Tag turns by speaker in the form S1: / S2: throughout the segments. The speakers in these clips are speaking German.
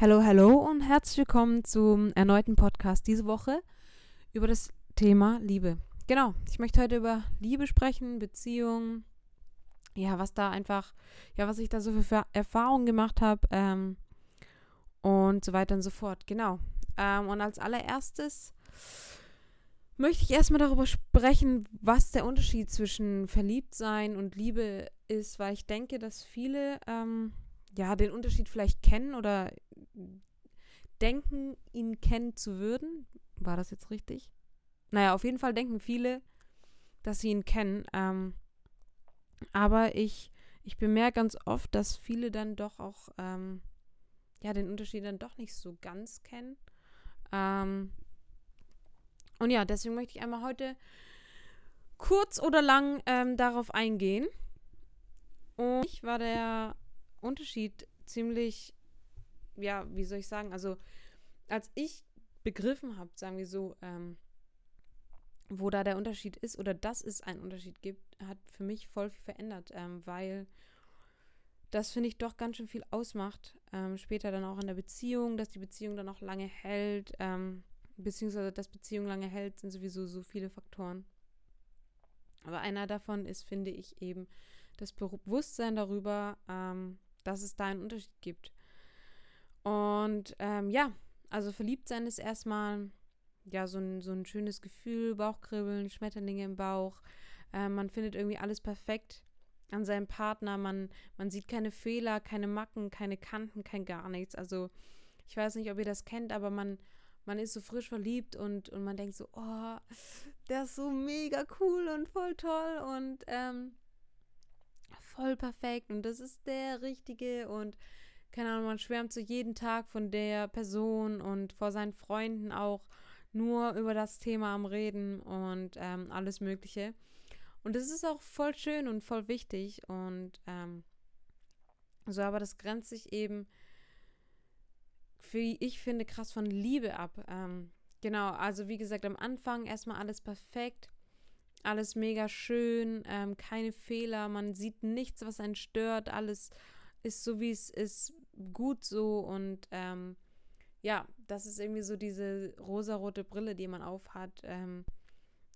S1: Hallo, hallo und herzlich willkommen zum erneuten Podcast diese Woche über das Thema Liebe. Genau, ich möchte heute über Liebe sprechen, Beziehungen, ja, was da einfach, ja, was ich da so für Erfahrungen gemacht habe ähm, und so weiter und so fort. Genau. Ähm, und als allererstes möchte ich erstmal darüber sprechen, was der Unterschied zwischen Verliebtsein und Liebe ist, weil ich denke, dass viele ähm, ja den Unterschied vielleicht kennen oder denken, ihn kennen zu würden. War das jetzt richtig? Naja, auf jeden Fall denken viele, dass sie ihn kennen. Ähm, aber ich, ich bemerke ganz oft, dass viele dann doch auch ähm, ja, den Unterschied dann doch nicht so ganz kennen. Ähm, und ja, deswegen möchte ich einmal heute kurz oder lang ähm, darauf eingehen. Und ich war der Unterschied ziemlich ja, wie soll ich sagen, also als ich begriffen habe, sagen wir so, ähm, wo da der Unterschied ist oder dass es einen Unterschied gibt, hat für mich voll viel verändert, ähm, weil das finde ich doch ganz schön viel ausmacht. Ähm, später dann auch in der Beziehung, dass die Beziehung dann auch lange hält, ähm, beziehungsweise dass Beziehung lange hält, sind sowieso so viele Faktoren. Aber einer davon ist, finde ich, eben das Bewusstsein darüber, ähm, dass es da einen Unterschied gibt. Und ähm, ja, also verliebt sein ist erstmal ja so ein, so ein schönes Gefühl, Bauchkribbeln, Schmetterlinge im Bauch. Äh, man findet irgendwie alles perfekt an seinem Partner. Man, man sieht keine Fehler, keine Macken, keine Kanten, kein gar nichts. Also ich weiß nicht, ob ihr das kennt, aber man, man ist so frisch verliebt und, und man denkt so, oh, der ist so mega cool und voll toll und ähm, voll perfekt und das ist der Richtige und keine Ahnung, man schwärmt so jeden Tag von der Person und vor seinen Freunden auch nur über das Thema am Reden und ähm, alles Mögliche. Und das ist auch voll schön und voll wichtig und ähm, so, aber das grenzt sich eben, wie ich finde, krass von Liebe ab. Ähm, genau, also wie gesagt, am Anfang erstmal alles perfekt, alles mega schön, ähm, keine Fehler, man sieht nichts, was einen stört, alles ist so, wie es ist, gut so und ähm, ja, das ist irgendwie so diese rosarote Brille, die man aufhat. Ähm,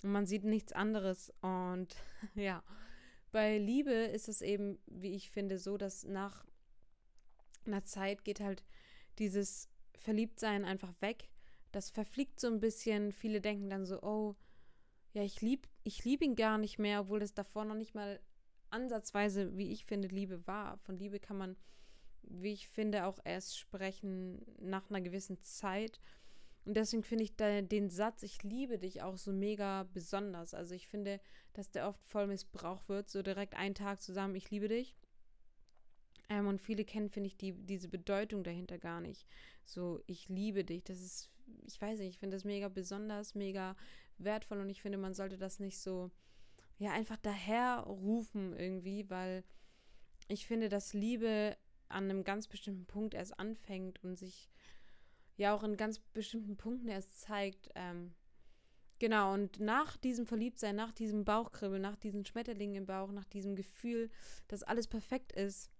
S1: und man sieht nichts anderes. Und ja, bei Liebe ist es eben, wie ich finde, so, dass nach einer Zeit geht halt dieses Verliebtsein einfach weg. Das verfliegt so ein bisschen. Viele denken dann so, oh, ja, ich liebe ich lieb ihn gar nicht mehr, obwohl das davor noch nicht mal ansatzweise, wie ich finde, Liebe war. Von Liebe kann man, wie ich finde, auch erst sprechen nach einer gewissen Zeit. Und deswegen finde ich da, den Satz, ich liebe dich, auch so mega besonders. Also ich finde, dass der oft voll missbraucht wird, so direkt einen Tag zusammen, ich liebe dich. Ähm, und viele kennen, finde ich, die, diese Bedeutung dahinter gar nicht. So, ich liebe dich. Das ist, ich weiß nicht, ich finde das mega besonders, mega wertvoll und ich finde, man sollte das nicht so ja einfach daherrufen irgendwie, weil ich finde, dass Liebe an einem ganz bestimmten Punkt erst anfängt und sich ja auch in ganz bestimmten Punkten erst zeigt. Ähm, genau, und nach diesem Verliebtsein, nach diesem Bauchkribbeln, nach diesen Schmetterlingen im Bauch, nach diesem Gefühl, dass alles perfekt ist,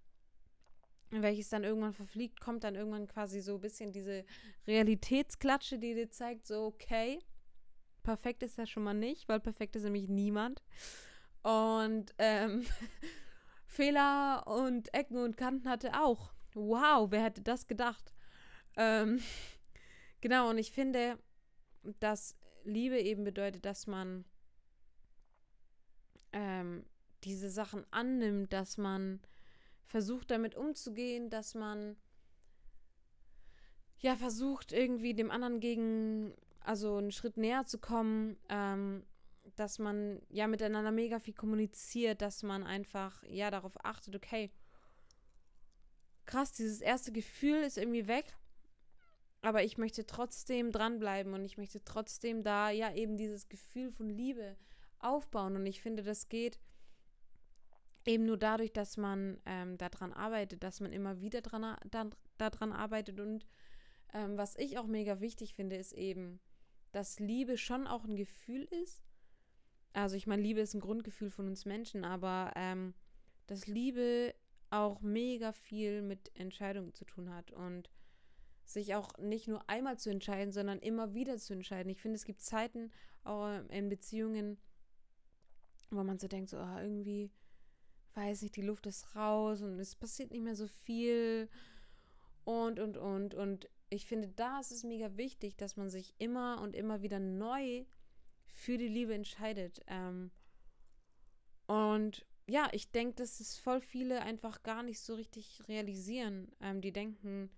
S1: welches dann irgendwann verfliegt, kommt dann irgendwann quasi so ein bisschen diese Realitätsklatsche, die dir zeigt, so, okay, Perfekt ist er schon mal nicht, weil perfekt ist nämlich niemand. Und ähm, Fehler und Ecken und Kanten hatte auch. Wow, wer hätte das gedacht? Ähm, genau, und ich finde, dass Liebe eben bedeutet, dass man ähm, diese Sachen annimmt, dass man versucht damit umzugehen, dass man ja versucht irgendwie dem anderen gegen also einen Schritt näher zu kommen, ähm, dass man ja miteinander mega viel kommuniziert, dass man einfach ja darauf achtet, okay, krass, dieses erste Gefühl ist irgendwie weg, aber ich möchte trotzdem dranbleiben und ich möchte trotzdem da ja eben dieses Gefühl von Liebe aufbauen. Und ich finde, das geht eben nur dadurch, dass man ähm, daran arbeitet, dass man immer wieder dran, da, daran arbeitet. Und ähm, was ich auch mega wichtig finde, ist eben, dass Liebe schon auch ein Gefühl ist. Also ich meine, Liebe ist ein Grundgefühl von uns Menschen, aber ähm, dass Liebe auch mega viel mit Entscheidungen zu tun hat. Und sich auch nicht nur einmal zu entscheiden, sondern immer wieder zu entscheiden. Ich finde, es gibt Zeiten auch in Beziehungen, wo man so denkt, so oh, irgendwie, weiß nicht, die Luft ist raus und es passiert nicht mehr so viel und, und, und. Und ich finde, da ist es mega wichtig, dass man sich immer und immer wieder neu für die Liebe entscheidet. Ähm, und ja, ich denke, dass es voll viele einfach gar nicht so richtig realisieren. Ähm, die denken,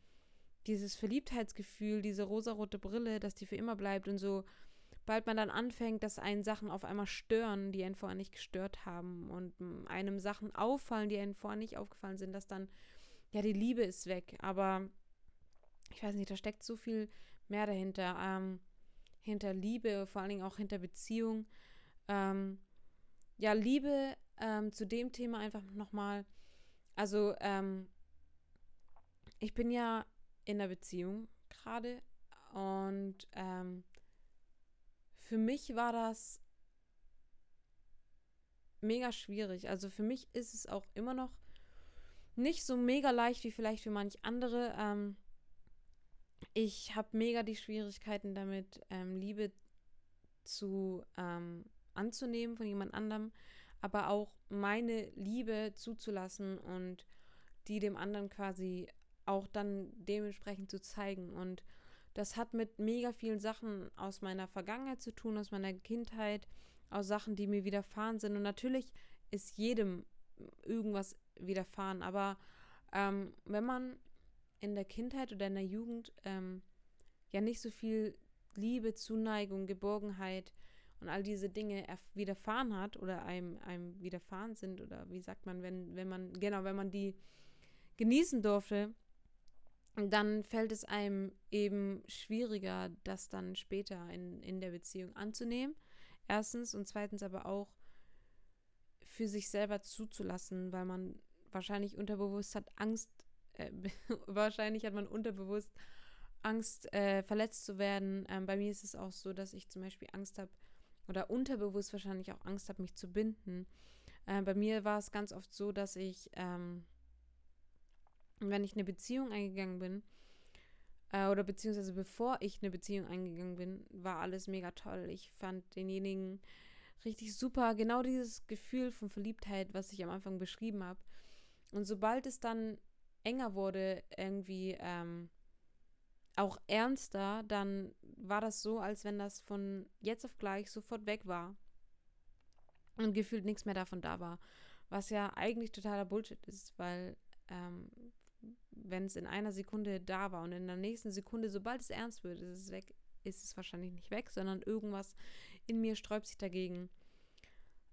S1: dieses Verliebtheitsgefühl, diese rosarote Brille, dass die für immer bleibt und so, bald man dann anfängt, dass einen Sachen auf einmal stören, die einen vorher nicht gestört haben und einem Sachen auffallen, die einen vorher nicht aufgefallen sind, dass dann, ja, die Liebe ist weg. Aber ich weiß nicht, da steckt so viel mehr dahinter. Ähm, hinter Liebe, vor allen Dingen auch hinter Beziehung. Ähm, ja, Liebe ähm, zu dem Thema einfach nochmal. Also, ähm, ich bin ja in der Beziehung gerade und ähm, für mich war das mega schwierig. Also für mich ist es auch immer noch nicht so mega leicht wie vielleicht für manch andere. Ähm, ich habe mega die Schwierigkeiten damit, ähm, Liebe zu ähm, anzunehmen von jemand anderem, aber auch meine Liebe zuzulassen und die dem anderen quasi auch dann dementsprechend zu zeigen. Und das hat mit mega vielen Sachen aus meiner Vergangenheit zu tun, aus meiner Kindheit, aus Sachen, die mir widerfahren sind. Und natürlich ist jedem irgendwas widerfahren, aber ähm, wenn man in der Kindheit oder in der Jugend ähm, ja nicht so viel Liebe, Zuneigung, Geborgenheit und all diese Dinge widerfahren hat oder einem, einem widerfahren sind oder wie sagt man, wenn, wenn man, genau, wenn man die genießen durfte, dann fällt es einem eben schwieriger, das dann später in, in der Beziehung anzunehmen. Erstens und zweitens aber auch für sich selber zuzulassen, weil man wahrscheinlich unterbewusst hat Angst, wahrscheinlich hat man unterbewusst Angst, äh, verletzt zu werden. Ähm, bei mir ist es auch so, dass ich zum Beispiel Angst habe, oder unterbewusst wahrscheinlich auch Angst habe, mich zu binden. Äh, bei mir war es ganz oft so, dass ich, ähm, wenn ich eine Beziehung eingegangen bin, äh, oder beziehungsweise bevor ich eine Beziehung eingegangen bin, war alles mega toll. Ich fand denjenigen richtig super. Genau dieses Gefühl von Verliebtheit, was ich am Anfang beschrieben habe. Und sobald es dann enger wurde, irgendwie ähm, auch ernster, dann war das so, als wenn das von jetzt auf gleich sofort weg war und gefühlt nichts mehr davon da war. Was ja eigentlich totaler Bullshit ist, weil ähm, wenn es in einer Sekunde da war und in der nächsten Sekunde, sobald es ernst wird, ist es weg, ist es wahrscheinlich nicht weg, sondern irgendwas in mir sträubt sich dagegen,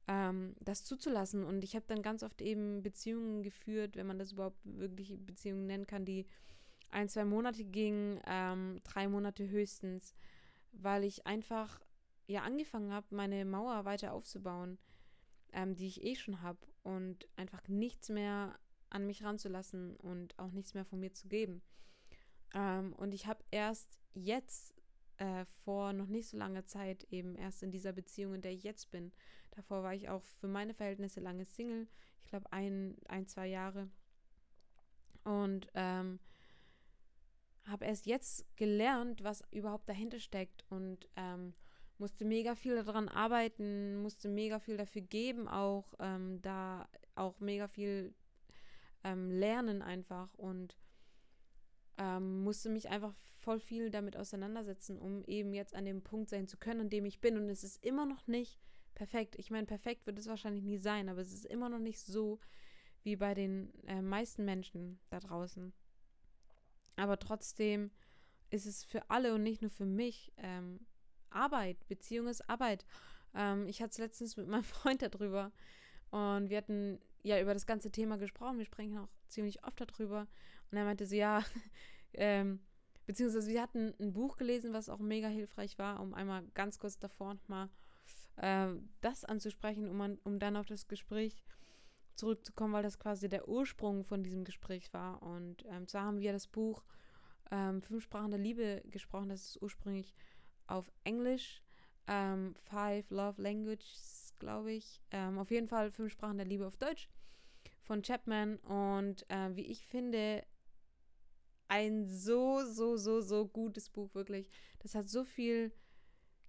S1: ähm, das zuzulassen. Und ich habe dann ganz oft eben Beziehungen geführt, wenn man das überhaupt wirklich Beziehungen nennen kann, die ein, zwei Monate ging, ähm, drei Monate höchstens, weil ich einfach ja angefangen habe, meine Mauer weiter aufzubauen, ähm, die ich eh schon habe und einfach nichts mehr an mich ranzulassen und auch nichts mehr von mir zu geben. Ähm, und ich habe erst jetzt äh, vor noch nicht so langer Zeit eben erst in dieser Beziehung, in der ich jetzt bin. Davor war ich auch für meine Verhältnisse lange Single. Ich glaube ein, ein, zwei Jahre. Und ähm, habe erst jetzt gelernt, was überhaupt dahinter steckt und ähm, musste mega viel daran arbeiten, musste mega viel dafür geben, auch ähm, da auch mega viel ähm, lernen einfach und ähm, musste mich einfach voll viel damit auseinandersetzen, um eben jetzt an dem Punkt sein zu können, an dem ich bin. Und es ist immer noch nicht perfekt. Ich meine, perfekt wird es wahrscheinlich nie sein, aber es ist immer noch nicht so wie bei den äh, meisten Menschen da draußen. Aber trotzdem ist es für alle und nicht nur für mich ähm, Arbeit. Beziehung ist Arbeit. Ähm, ich hatte es letztens mit meinem Freund darüber und wir hatten ja über das ganze Thema gesprochen. Wir sprechen auch ziemlich oft darüber. Und er meinte so, ja, ähm, beziehungsweise wir hatten ein Buch gelesen, was auch mega hilfreich war, um einmal ganz kurz davor nochmal äh, das anzusprechen, um, an, um dann auf das Gespräch zurückzukommen, weil das quasi der Ursprung von diesem Gespräch war. Und ähm, zwar haben wir das Buch ähm, Fünf Sprachen der Liebe gesprochen. Das ist ursprünglich auf Englisch. Ähm, Five Love Languages, glaube ich. Ähm, auf jeden Fall Fünf Sprachen der Liebe auf Deutsch von Chapman. Und äh, wie ich finde, ein so, so, so, so gutes Buch, wirklich. Das hat so viel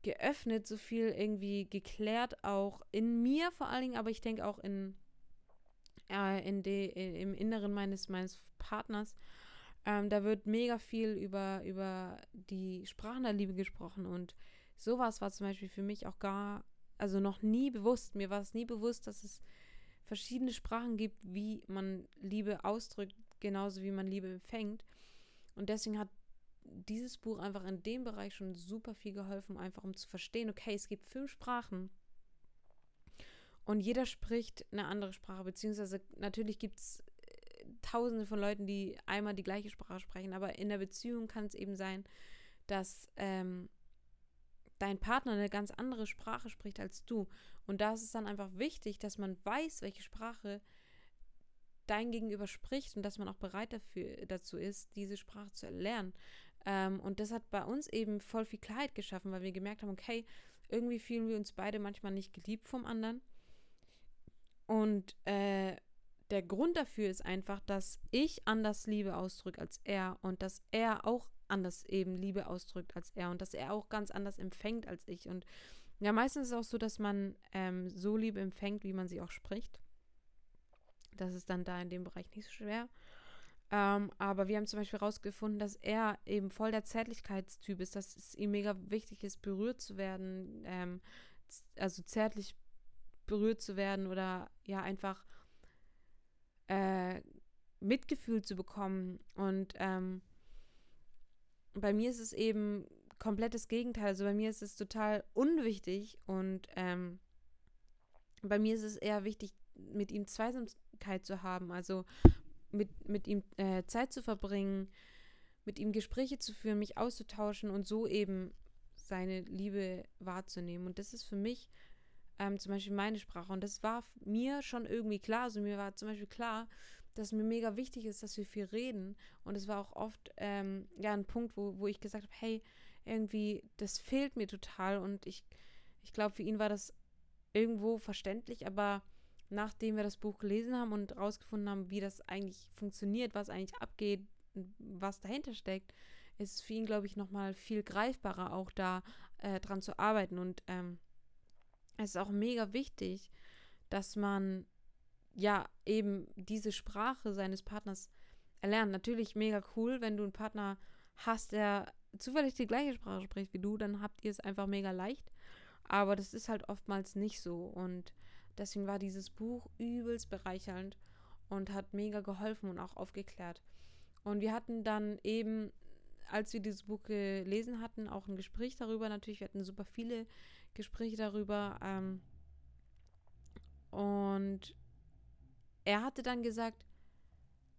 S1: geöffnet, so viel irgendwie geklärt, auch in mir vor allen Dingen, aber ich denke auch in, äh, in de, im Inneren meines, meines Partners. Ähm, da wird mega viel über, über die Sprachen der Liebe gesprochen und sowas war zum Beispiel für mich auch gar, also noch nie bewusst. Mir war es nie bewusst, dass es verschiedene Sprachen gibt, wie man Liebe ausdrückt, genauso wie man Liebe empfängt. Und deswegen hat dieses Buch einfach in dem Bereich schon super viel geholfen, einfach um zu verstehen, okay, es gibt fünf Sprachen und jeder spricht eine andere Sprache, beziehungsweise natürlich gibt es äh, tausende von Leuten, die einmal die gleiche Sprache sprechen, aber in der Beziehung kann es eben sein, dass ähm, dein Partner eine ganz andere Sprache spricht als du. Und da ist es dann einfach wichtig, dass man weiß, welche Sprache dein Gegenüber spricht und dass man auch bereit dafür, dazu ist, diese Sprache zu erlernen. Ähm, und das hat bei uns eben voll viel Klarheit geschaffen, weil wir gemerkt haben, okay, irgendwie fühlen wir uns beide manchmal nicht geliebt vom anderen. Und äh, der Grund dafür ist einfach, dass ich anders Liebe ausdrücke als er und dass er auch anders eben Liebe ausdrückt als er und dass er auch ganz anders empfängt als ich. Und ja, meistens ist es auch so, dass man ähm, so Liebe empfängt, wie man sie auch spricht. Das ist dann da in dem Bereich nicht so schwer. Ähm, aber wir haben zum Beispiel herausgefunden, dass er eben voll der Zärtlichkeitstyp ist, dass es ihm mega wichtig ist, berührt zu werden, ähm, also zärtlich berührt zu werden oder ja einfach äh, Mitgefühl zu bekommen. Und ähm, bei mir ist es eben komplettes Gegenteil. Also bei mir ist es total unwichtig und ähm, bei mir ist es eher wichtig, mit ihm Zweisamkeit zu haben. Also mit, mit ihm äh, Zeit zu verbringen, mit ihm Gespräche zu führen, mich auszutauschen und so eben seine Liebe wahrzunehmen. Und das ist für mich ähm, zum Beispiel meine Sprache. Und das war mir schon irgendwie klar. Also mir war zum Beispiel klar, dass mir mega wichtig ist, dass wir viel reden. Und es war auch oft ähm, ja ein Punkt, wo, wo ich gesagt habe, hey, irgendwie, das fehlt mir total. Und ich, ich glaube, für ihn war das irgendwo verständlich, aber nachdem wir das Buch gelesen haben und rausgefunden haben, wie das eigentlich funktioniert, was eigentlich abgeht, was dahinter steckt, ist es für ihn, glaube ich, nochmal viel greifbarer, auch da äh, dran zu arbeiten. Und ähm, es ist auch mega wichtig, dass man ja eben diese Sprache seines Partners erlernt. Natürlich mega cool, wenn du einen Partner hast, der zufällig die gleiche Sprache spricht wie du, dann habt ihr es einfach mega leicht. Aber das ist halt oftmals nicht so. Und Deswegen war dieses Buch übelst bereichernd und hat mega geholfen und auch aufgeklärt. Und wir hatten dann eben, als wir dieses Buch gelesen hatten, auch ein Gespräch darüber. Natürlich, wir hatten super viele Gespräche darüber. Ähm, und er hatte dann gesagt,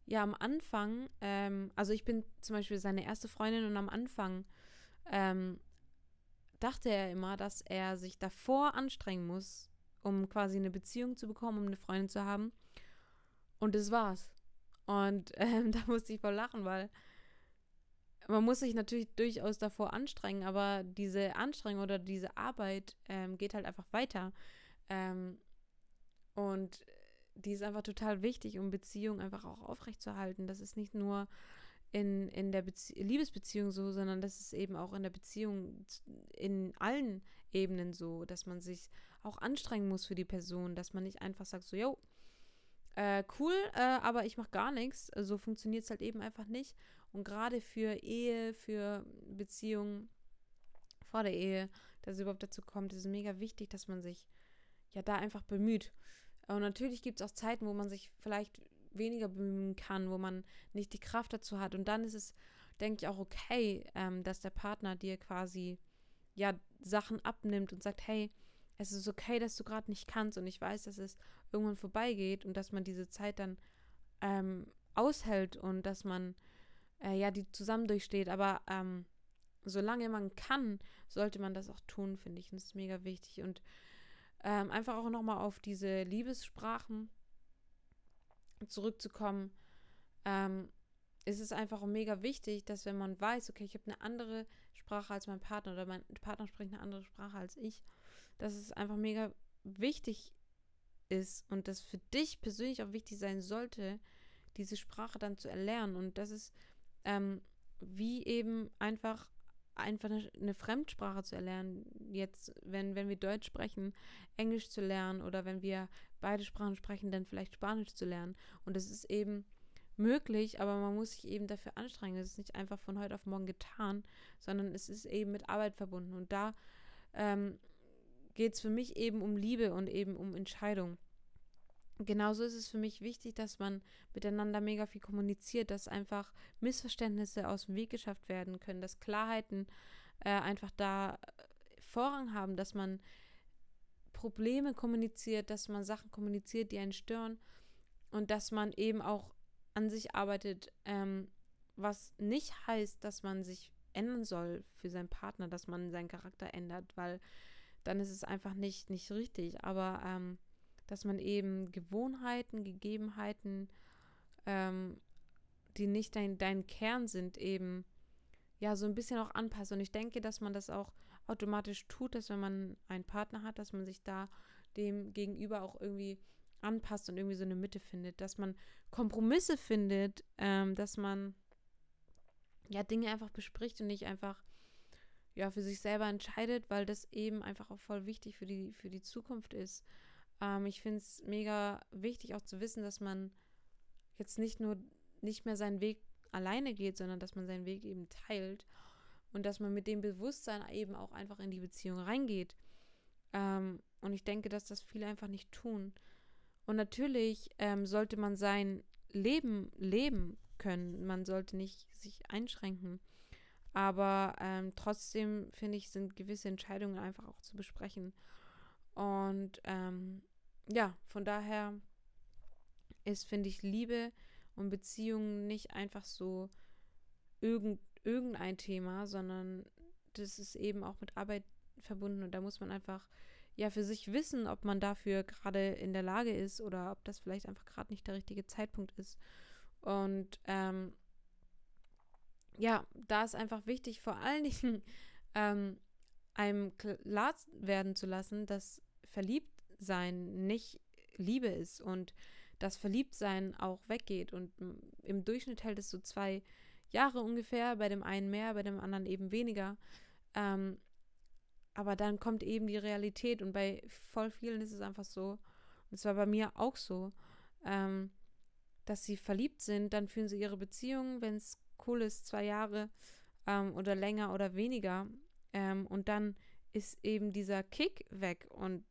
S1: ja, am Anfang, ähm, also ich bin zum Beispiel seine erste Freundin und am Anfang ähm, dachte er immer, dass er sich davor anstrengen muss, um quasi eine Beziehung zu bekommen, um eine Freundin zu haben. Und das war's. Und ähm, da musste ich voll lachen, weil man muss sich natürlich durchaus davor anstrengen, aber diese Anstrengung oder diese Arbeit ähm, geht halt einfach weiter. Ähm, und die ist einfach total wichtig, um Beziehungen einfach auch aufrechtzuerhalten. Das ist nicht nur in, in der Bezie Liebesbeziehung so, sondern das ist eben auch in der Beziehung in allen Ebenen so, dass man sich auch anstrengen muss für die Person, dass man nicht einfach sagt, so, yo, äh, cool, äh, aber ich mache gar nichts. So funktioniert es halt eben einfach nicht. Und gerade für Ehe, für Beziehungen vor der Ehe, dass es überhaupt dazu kommt, ist es mega wichtig, dass man sich ja da einfach bemüht. Und natürlich gibt es auch Zeiten, wo man sich vielleicht weniger bemühen kann, wo man nicht die Kraft dazu hat. Und dann ist es, denke ich, auch okay, ähm, dass der Partner dir quasi ja Sachen abnimmt und sagt, hey, es ist okay, dass du gerade nicht kannst und ich weiß, dass es irgendwann vorbeigeht und dass man diese Zeit dann ähm, aushält und dass man äh, ja die zusammen durchsteht. Aber ähm, solange man kann, sollte man das auch tun, finde ich. Und das ist mega wichtig. Und ähm, einfach auch nochmal auf diese Liebessprachen zurückzukommen, ähm, ist es einfach mega wichtig, dass wenn man weiß, okay, ich habe eine andere Sprache als mein Partner oder mein Partner spricht eine andere Sprache als ich, dass es einfach mega wichtig ist und das für dich persönlich auch wichtig sein sollte, diese Sprache dann zu erlernen. Und das ist ähm, wie eben einfach einfach eine, Fremdsprache zu erlernen. Jetzt, wenn, wenn wir Deutsch sprechen, Englisch zu lernen oder wenn wir beide Sprachen sprechen, dann vielleicht Spanisch zu lernen. Und das ist eben möglich, aber man muss sich eben dafür anstrengen. Es ist nicht einfach von heute auf morgen getan, sondern es ist eben mit Arbeit verbunden. Und da ähm, geht es für mich eben um Liebe und eben um Entscheidung. Genauso ist es für mich wichtig, dass man miteinander mega viel kommuniziert, dass einfach Missverständnisse aus dem Weg geschafft werden können, dass Klarheiten äh, einfach da Vorrang haben, dass man Probleme kommuniziert, dass man Sachen kommuniziert, die einen stören und dass man eben auch an sich arbeitet, ähm, was nicht heißt, dass man sich ändern soll für seinen Partner, dass man seinen Charakter ändert, weil dann ist es einfach nicht, nicht richtig. Aber ähm, dass man eben Gewohnheiten, Gegebenheiten, ähm, die nicht dein, dein Kern sind, eben ja so ein bisschen auch anpasst. Und ich denke, dass man das auch automatisch tut, dass wenn man einen Partner hat, dass man sich da dem gegenüber auch irgendwie anpasst und irgendwie so eine Mitte findet, dass man Kompromisse findet, ähm, dass man ja Dinge einfach bespricht und nicht einfach ja für sich selber entscheidet, weil das eben einfach auch voll wichtig für die für die Zukunft ist. Ähm, ich finde es mega wichtig auch zu wissen, dass man jetzt nicht nur nicht mehr seinen Weg alleine geht, sondern dass man seinen Weg eben teilt und dass man mit dem Bewusstsein eben auch einfach in die Beziehung reingeht. Ähm, und ich denke, dass das viele einfach nicht tun. Und natürlich ähm, sollte man sein Leben leben können. Man sollte nicht sich einschränken. Aber ähm, trotzdem finde ich, sind gewisse Entscheidungen einfach auch zu besprechen. Und ähm, ja, von daher ist, finde ich, Liebe und Beziehungen nicht einfach so irgend, irgendein Thema, sondern das ist eben auch mit Arbeit verbunden und da muss man einfach ja für sich wissen, ob man dafür gerade in der Lage ist oder ob das vielleicht einfach gerade nicht der richtige Zeitpunkt ist. Und ähm, ja, da ist einfach wichtig, vor allen Dingen ähm, einem klar werden zu lassen, dass Verliebtsein nicht Liebe ist und dass Verliebtsein auch weggeht. Und im Durchschnitt hält es so zwei Jahre ungefähr, bei dem einen mehr, bei dem anderen eben weniger. Ähm, aber dann kommt eben die Realität und bei voll vielen ist es einfach so, und es war bei mir auch so, ähm, dass sie verliebt sind, dann führen sie ihre Beziehung, wenn es cool ist, zwei Jahre ähm, oder länger oder weniger. Ähm, und dann ist eben dieser Kick weg und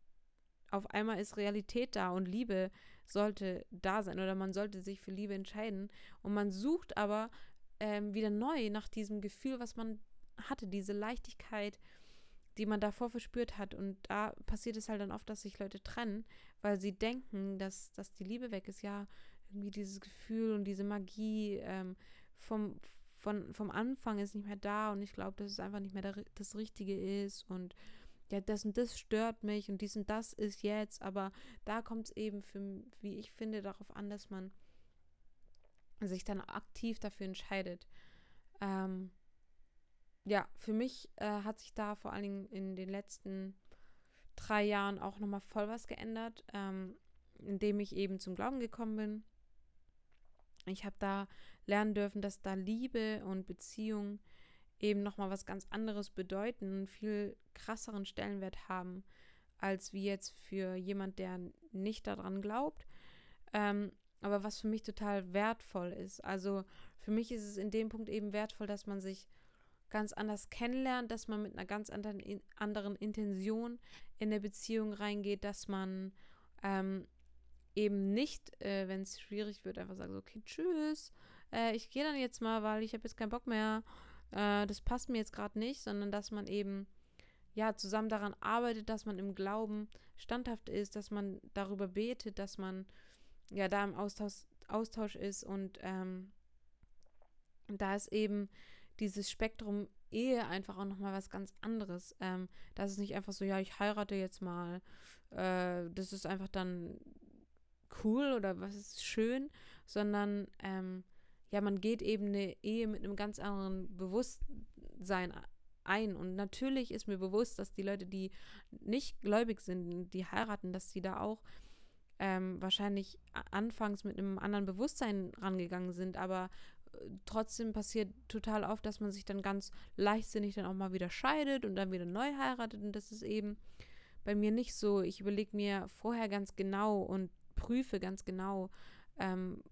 S1: auf einmal ist Realität da und Liebe sollte da sein oder man sollte sich für Liebe entscheiden. Und man sucht aber ähm, wieder neu nach diesem Gefühl, was man hatte, diese Leichtigkeit, die man davor verspürt hat. Und da passiert es halt dann oft, dass sich Leute trennen, weil sie denken, dass, dass die Liebe weg ist. Ja, irgendwie dieses Gefühl und diese Magie ähm, vom, von, vom Anfang ist nicht mehr da und ich glaube, dass es einfach nicht mehr das Richtige ist und ja, das und das stört mich und dies und das ist jetzt, aber da kommt es eben für, wie ich finde, darauf an, dass man sich dann aktiv dafür entscheidet. Ähm, ja, für mich äh, hat sich da vor allen Dingen in den letzten drei Jahren auch nochmal voll was geändert, ähm, indem ich eben zum Glauben gekommen bin. Ich habe da lernen dürfen, dass da Liebe und Beziehung eben nochmal was ganz anderes bedeuten, einen viel krasseren Stellenwert haben, als wie jetzt für jemand, der nicht daran glaubt. Ähm, aber was für mich total wertvoll ist. Also für mich ist es in dem Punkt eben wertvoll, dass man sich ganz anders kennenlernt, dass man mit einer ganz anderen, in, anderen Intention in eine Beziehung reingeht, dass man ähm, eben nicht, äh, wenn es schwierig wird, einfach sagt, okay, tschüss, äh, ich gehe dann jetzt mal, weil ich habe jetzt keinen Bock mehr, äh, das passt mir jetzt gerade nicht, sondern dass man eben ja zusammen daran arbeitet, dass man im Glauben standhaft ist, dass man darüber betet, dass man ja da im Austausch, Austausch ist und ähm, da ist eben dieses Spektrum Ehe einfach auch nochmal was ganz anderes. Ähm, das ist nicht einfach so, ja, ich heirate jetzt mal. Äh, das ist einfach dann cool oder was ist schön, sondern ähm, ja, man geht eben eine Ehe mit einem ganz anderen Bewusstsein ein. Und natürlich ist mir bewusst, dass die Leute, die nicht gläubig sind, die heiraten, dass sie da auch ähm, wahrscheinlich anfangs mit einem anderen Bewusstsein rangegangen sind. Aber trotzdem passiert total oft, dass man sich dann ganz leichtsinnig dann auch mal wieder scheidet und dann wieder neu heiratet. Und das ist eben bei mir nicht so. Ich überlege mir vorher ganz genau und prüfe ganz genau, ähm,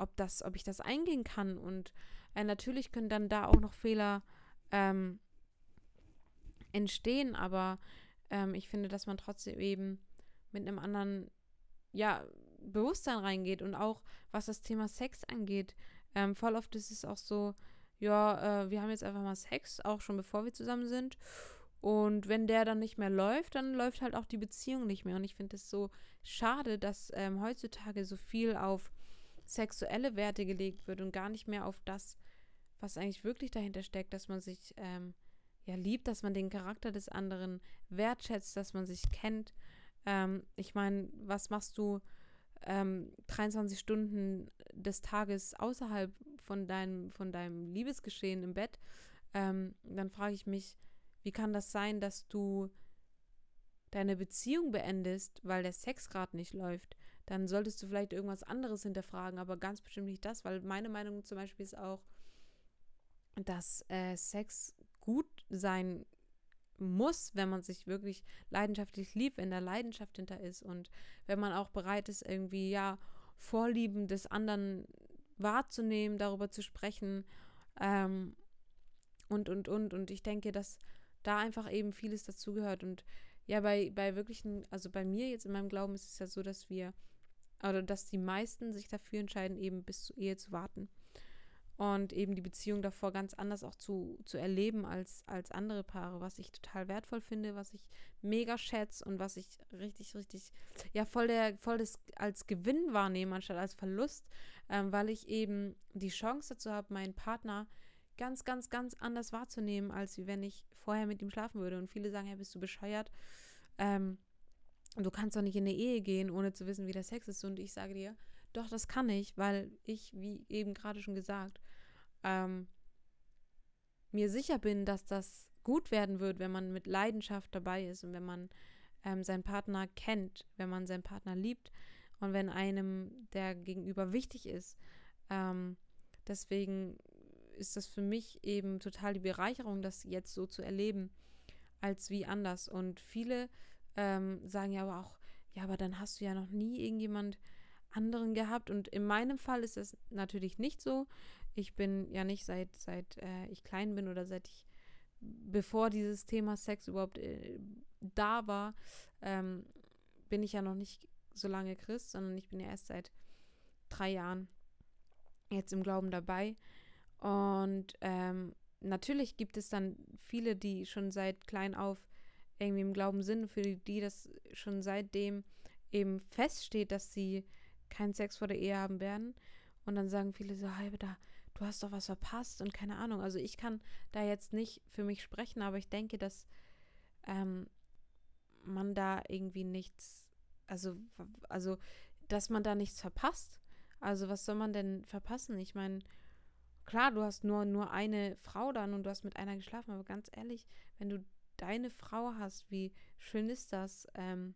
S1: ob das, ob ich das eingehen kann. Und äh, natürlich können dann da auch noch Fehler ähm, entstehen, aber ähm, ich finde, dass man trotzdem eben mit einem anderen, ja, Bewusstsein reingeht und auch was das Thema Sex angeht. Ähm, voll oft ist es auch so, ja, äh, wir haben jetzt einfach mal Sex, auch schon bevor wir zusammen sind. Und wenn der dann nicht mehr läuft, dann läuft halt auch die Beziehung nicht mehr. Und ich finde es so schade, dass ähm, heutzutage so viel auf sexuelle Werte gelegt wird und gar nicht mehr auf das, was eigentlich wirklich dahinter steckt, dass man sich ähm, ja liebt, dass man den Charakter des anderen wertschätzt, dass man sich kennt. Ähm, ich meine, was machst du ähm, 23 Stunden des Tages außerhalb von deinem, von deinem Liebesgeschehen im Bett? Ähm, dann frage ich mich, wie kann das sein, dass du deine Beziehung beendest, weil der Sex gerade nicht läuft? Dann solltest du vielleicht irgendwas anderes hinterfragen, aber ganz bestimmt nicht das, weil meine Meinung zum Beispiel ist auch, dass äh, Sex gut sein muss, wenn man sich wirklich leidenschaftlich liebt, wenn da Leidenschaft hinter ist und wenn man auch bereit ist, irgendwie, ja, Vorlieben des anderen wahrzunehmen, darüber zu sprechen ähm, und, und, und. Und ich denke, dass da einfach eben vieles dazugehört. Und ja, bei, bei wirklichen, also bei mir jetzt in meinem Glauben ist es ja so, dass wir, oder dass die meisten sich dafür entscheiden, eben bis zur Ehe zu warten und eben die Beziehung davor ganz anders auch zu, zu erleben als, als andere Paare, was ich total wertvoll finde, was ich mega schätze und was ich richtig, richtig, ja, voll, der, voll das als Gewinn wahrnehme, anstatt als Verlust, ähm, weil ich eben die Chance dazu habe, meinen Partner ganz, ganz, ganz anders wahrzunehmen, als wie wenn ich vorher mit ihm schlafen würde. Und viele sagen, ja, bist du bescheuert? Ähm, du kannst doch nicht in eine Ehe gehen, ohne zu wissen, wie der Sex ist. Und ich sage dir, doch, das kann ich, weil ich, wie eben gerade schon gesagt, ähm, mir sicher bin, dass das gut werden wird, wenn man mit Leidenschaft dabei ist und wenn man ähm, seinen Partner kennt, wenn man seinen Partner liebt und wenn einem der Gegenüber wichtig ist. Ähm, deswegen ist das für mich eben total die Bereicherung, das jetzt so zu erleben, als wie anders. Und viele ähm, sagen ja aber auch, ja, aber dann hast du ja noch nie irgendjemand anderen gehabt. Und in meinem Fall ist das natürlich nicht so. Ich bin ja nicht seit, seit äh, ich klein bin oder seit ich, bevor dieses Thema Sex überhaupt äh, da war, ähm, bin ich ja noch nicht so lange Christ, sondern ich bin ja erst seit drei Jahren jetzt im Glauben dabei. Und ähm, natürlich gibt es dann viele, die schon seit klein auf irgendwie im Glauben sind, für die das schon seitdem eben feststeht, dass sie keinen Sex vor der Ehe haben werden. Und dann sagen viele so, halbe da, du hast doch was verpasst und keine Ahnung. Also ich kann da jetzt nicht für mich sprechen, aber ich denke, dass ähm, man da irgendwie nichts, also, also, dass man da nichts verpasst. Also was soll man denn verpassen? Ich meine, klar, du hast nur, nur eine Frau dann und du hast mit einer geschlafen, aber ganz ehrlich, wenn du deine Frau hast, wie schön ist das? Ähm,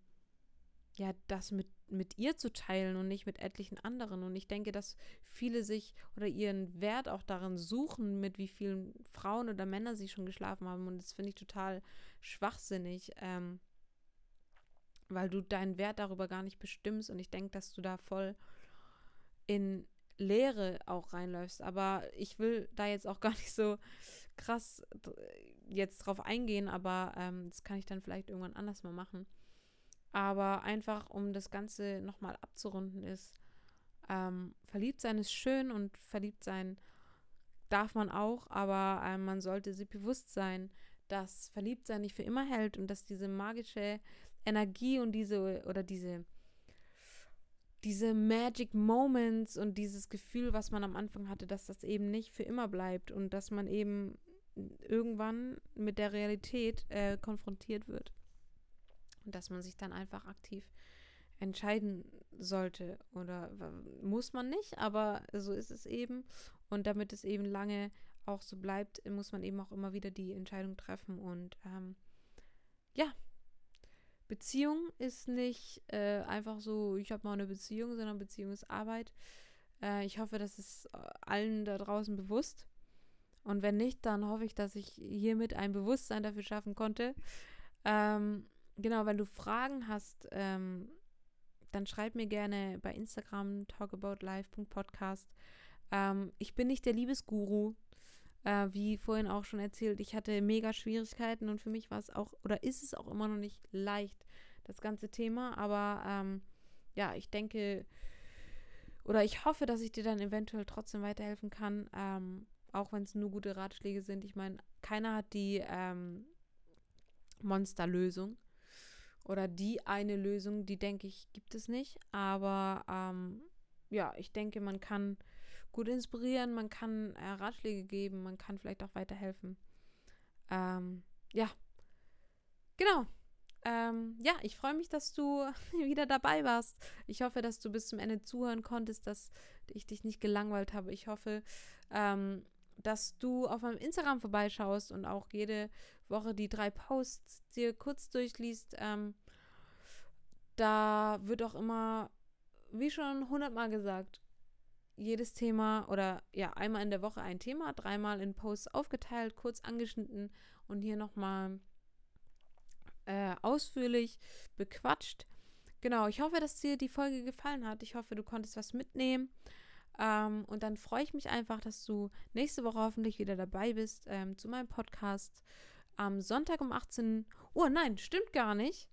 S1: ja, das mit, mit ihr zu teilen und nicht mit etlichen anderen. Und ich denke, dass viele sich oder ihren Wert auch darin suchen, mit wie vielen Frauen oder Männern sie schon geschlafen haben. Und das finde ich total schwachsinnig, ähm, weil du deinen Wert darüber gar nicht bestimmst. Und ich denke, dass du da voll in Leere auch reinläufst. Aber ich will da jetzt auch gar nicht so krass jetzt drauf eingehen, aber ähm, das kann ich dann vielleicht irgendwann anders mal machen. Aber einfach, um das Ganze nochmal abzurunden, ist, ähm, verliebt sein ist schön und verliebt sein darf man auch, aber äh, man sollte sich bewusst sein, dass Verliebtsein nicht für immer hält und dass diese magische Energie und diese oder diese diese Magic Moments und dieses Gefühl, was man am Anfang hatte, dass das eben nicht für immer bleibt und dass man eben irgendwann mit der Realität äh, konfrontiert wird. Und dass man sich dann einfach aktiv entscheiden sollte. Oder muss man nicht, aber so ist es eben. Und damit es eben lange auch so bleibt, muss man eben auch immer wieder die Entscheidung treffen. Und ähm, ja, Beziehung ist nicht äh, einfach so, ich habe mal eine Beziehung, sondern Beziehung ist Arbeit. Äh, ich hoffe, das ist äh, allen da draußen bewusst. Und wenn nicht, dann hoffe ich, dass ich hiermit ein Bewusstsein dafür schaffen konnte. Ähm, genau, wenn du Fragen hast, ähm, dann schreib mir gerne bei Instagram talkaboutlife.podcast. Ähm, ich bin nicht der Liebesguru, äh, wie vorhin auch schon erzählt. Ich hatte mega Schwierigkeiten und für mich war es auch, oder ist es auch immer noch nicht leicht, das ganze Thema. Aber ähm, ja, ich denke, oder ich hoffe, dass ich dir dann eventuell trotzdem weiterhelfen kann, ähm, auch wenn es nur gute Ratschläge sind. Ich meine, keiner hat die ähm, Monsterlösung oder die eine Lösung, die denke ich, gibt es nicht. Aber ähm, ja, ich denke, man kann gut inspirieren, man kann äh, Ratschläge geben, man kann vielleicht auch weiterhelfen. Ähm, ja, genau. Ähm, ja, ich freue mich, dass du wieder dabei warst. Ich hoffe, dass du bis zum Ende zuhören konntest, dass ich dich nicht gelangweilt habe. Ich hoffe, ähm, dass du auf meinem Instagram vorbeischaust und auch jede Woche die drei Posts dir kurz durchliest. Ähm, da wird auch immer, wie schon hundertmal gesagt, jedes Thema oder ja, einmal in der Woche ein Thema, dreimal in Posts aufgeteilt, kurz angeschnitten und hier nochmal äh, ausführlich bequatscht. Genau, ich hoffe, dass dir die Folge gefallen hat. Ich hoffe, du konntest was mitnehmen. Ähm, und dann freue ich mich einfach, dass du nächste Woche hoffentlich wieder dabei bist ähm, zu meinem Podcast am Sonntag um 18 Uhr. Nein, stimmt gar nicht.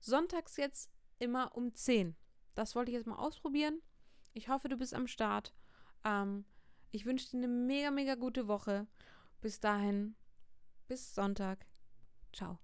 S1: Sonntags jetzt immer um 10. Das wollte ich jetzt mal ausprobieren. Ich hoffe, du bist am Start. Ähm, ich wünsche dir eine mega, mega gute Woche. Bis dahin, bis Sonntag. Ciao.